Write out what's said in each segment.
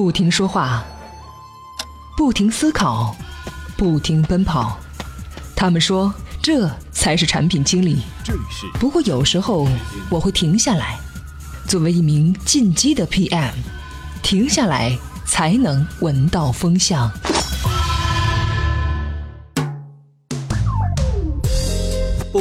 不停说话，不停思考，不停奔跑。他们说，这才是产品经理。不过有时候我会停下来，作为一名进击的 PM，停下来才能闻到风向。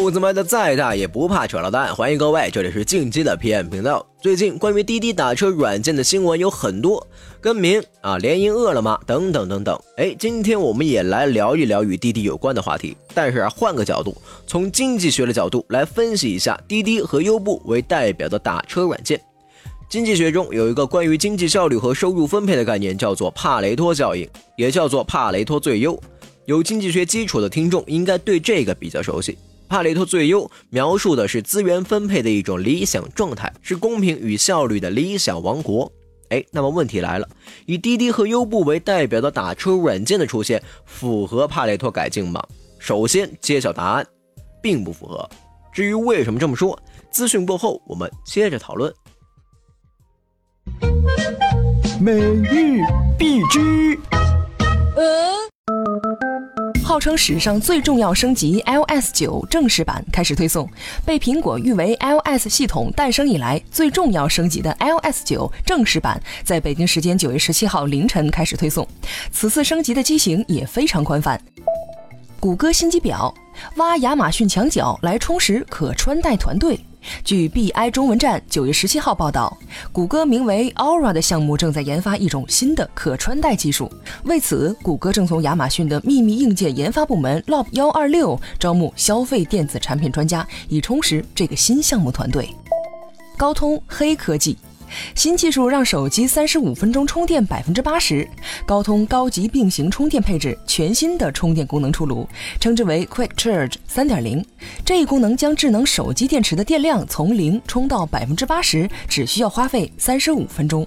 步子迈的再大也不怕扯到蛋，欢迎各位，这里是进击的 PM 频道。最近关于滴滴打车软件的新闻有很多，更名啊，联营饿了么等等等等。哎，今天我们也来聊一聊与滴滴有关的话题，但是啊，换个角度，从经济学的角度来分析一下滴滴和优步为代表的打车软件。经济学中有一个关于经济效率和收入分配的概念，叫做帕雷托效应，也叫做帕雷托最优。有经济学基础的听众应该对这个比较熟悉。帕雷托最优描述的是资源分配的一种理想状态，是公平与效率的理想王国。哎，那么问题来了，以滴滴和优步为代表的打车软件的出现，符合帕累托改进吗？首先揭晓答案，并不符合。至于为什么这么说，资讯过后我们接着讨论。每日必知。呃。号称史上最重要升级 iOS 九正式版开始推送，被苹果誉为 iOS 系统诞生以来最重要升级的 iOS 九正式版，在北京时间九月十七号凌晨开始推送。此次升级的机型也非常宽泛。谷歌新机表挖亚马逊墙角来充实可穿戴团队。据 BI 中文站九月十七号报道，谷歌名为 Aura 的项目正在研发一种新的可穿戴技术。为此，谷歌正从亚马逊的秘密硬件研发部门 Lob 幺二六招募消费电子产品专家，以充实这个新项目团队。高通黑科技。新技术让手机三十五分钟充电百分之八十，高通高级并行充电配置全新的充电功能出炉，称之为 Quick Charge 三点零。这一功能将智能手机电池的电量从零充到百分之八十，只需要花费三十五分钟。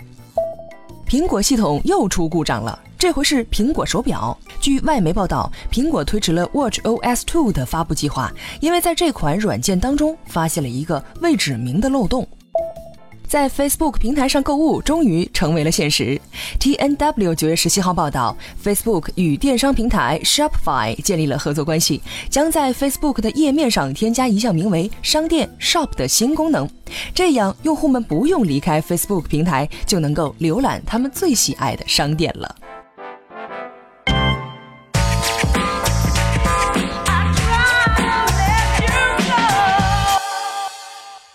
苹果系统又出故障了，这回是苹果手表。据外媒报道，苹果推迟了 Watch OS 2的发布计划，因为在这款软件当中发现了一个未指明的漏洞。在 Facebook 平台上购物终于成为了现实。T N W 九月十七号报道，Facebook 与电商平台 Shopify 建立了合作关系，将在 Facebook 的页面上添加一项名为“商店 Shop” 的新功能，这样用户们不用离开 Facebook 平台就能够浏览他们最喜爱的商店了。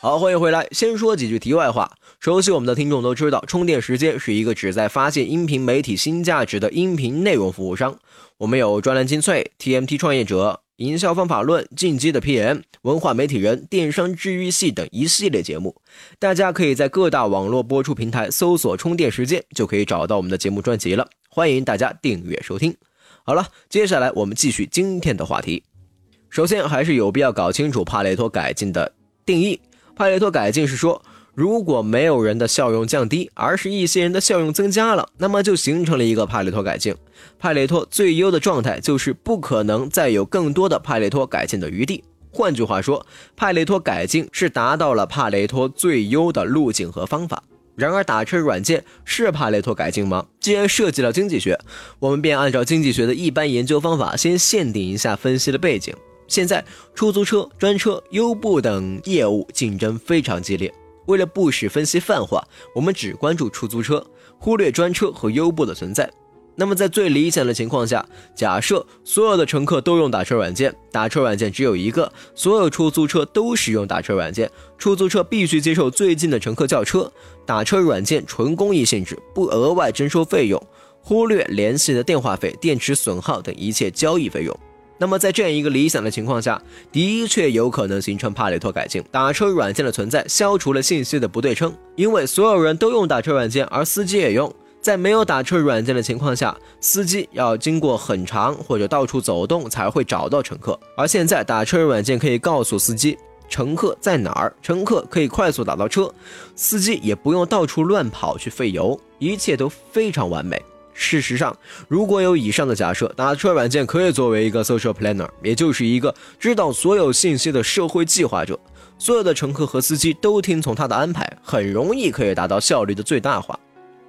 好，欢迎回来。先说几句题外话。熟悉我们的听众都知道，充电时间是一个旨在发现音频媒体新价值的音频内容服务商。我们有专栏精粹、TMT 创业者、营销方法论、进击的 PM、文化媒体人、电商治愈系等一系列节目。大家可以在各大网络播出平台搜索“充电时间”，就可以找到我们的节目专辑了。欢迎大家订阅收听。好了，接下来我们继续今天的话题。首先，还是有必要搞清楚帕累托改进的定义。帕累托改进是说，如果没有人的效用降低，而是一些人的效用增加了，那么就形成了一个帕累托改进。帕累托最优的状态就是不可能再有更多的帕累托改进的余地。换句话说，帕累托改进是达到了帕累托最优的路径和方法。然而，打车软件是帕累托改进吗？既然涉及了经济学，我们便按照经济学的一般研究方法，先限定一下分析的背景。现在，出租车、专车、优步等业务竞争非常激烈。为了不使分析泛化，我们只关注出租车，忽略专车和优步的存在。那么，在最理想的情况下，假设所有的乘客都用打车软件，打车软件只有一个，所有出租车都使用打车软件，出租车必须接受最近的乘客叫车，打车软件纯公益性质，不额外征收费用，忽略联系的电话费、电池损耗等一切交易费用。那么，在这样一个理想的情况下，的确有可能形成帕累托改进。打车软件的存在消除了信息的不对称，因为所有人都用打车软件，而司机也用。在没有打车软件的情况下，司机要经过很长或者到处走动才会找到乘客，而现在打车软件可以告诉司机乘客在哪儿，乘客可以快速打到车，司机也不用到处乱跑去费油，一切都非常完美。事实上，如果有以上的假设，打车软件可以作为一个 social planner，也就是一个知道所有信息的社会计划者。所有的乘客和司机都听从他的安排，很容易可以达到效率的最大化。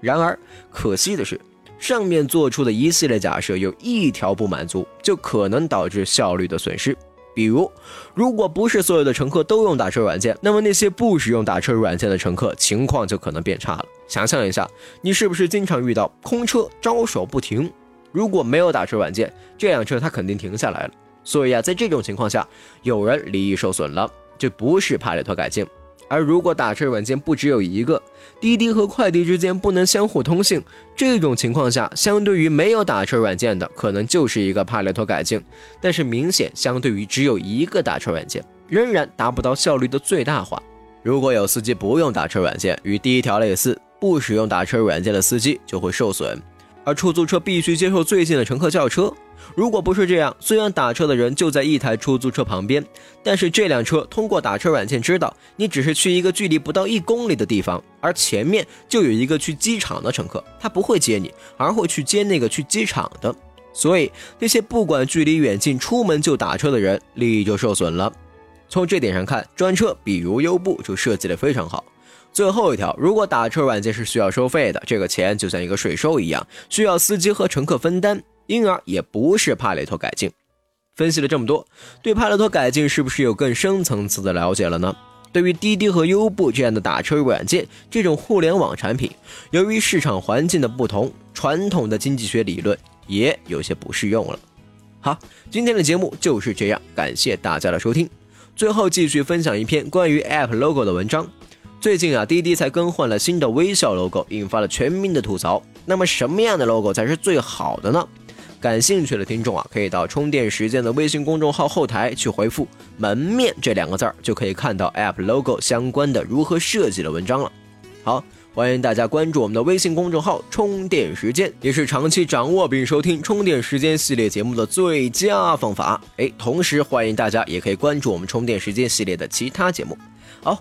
然而，可惜的是，上面做出的一系列假设有一条不满足，就可能导致效率的损失。比如，如果不是所有的乘客都用打车软件，那么那些不使用打车软件的乘客情况就可能变差了。想象一下，你是不是经常遇到空车招手不停？如果没有打车软件，这辆车它肯定停下来了。所以啊，在这种情况下，有人利益受损了，这不是帕累托改进。而如果打车软件不只有一个，滴滴和快递之间不能相互通信，这种情况下，相对于没有打车软件的，可能就是一个帕累托改进。但是明显相对于只有一个打车软件，仍然达不到效率的最大化。如果有司机不用打车软件，与第一条类似，不使用打车软件的司机就会受损。而出租车必须接受最近的乘客叫车。如果不是这样，虽然打车的人就在一台出租车旁边，但是这辆车通过打车软件知道你只是去一个距离不到一公里的地方，而前面就有一个去机场的乘客，他不会接你，而会去接那个去机场的。所以那些不管距离远近，出门就打车的人，利益就受损了。从这点上看，专车比如优步就设计的非常好。最后一条，如果打车软件是需要收费的，这个钱就像一个税收一样，需要司机和乘客分担，因而也不是帕累托改进。分析了这么多，对帕累托改进是不是有更深层次的了解了呢？对于滴滴和优步这样的打车软件这种互联网产品，由于市场环境的不同，传统的经济学理论也有些不适用了。好，今天的节目就是这样，感谢大家的收听。最后继续分享一篇关于 App Logo 的文章。最近啊，滴滴才更换了新的微笑 logo，引发了全民的吐槽。那么什么样的 logo 才是最好的呢？感兴趣的听众啊，可以到充电时间的微信公众号后台去回复“门面”这两个字儿，就可以看到 app logo 相关的如何设计的文章了。好，欢迎大家关注我们的微信公众号“充电时间”，也是长期掌握并收听充电时间系列节目的最佳方法。哎，同时欢迎大家也可以关注我们充电时间系列的其他节目。好。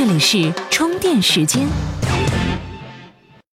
这里是充电时间。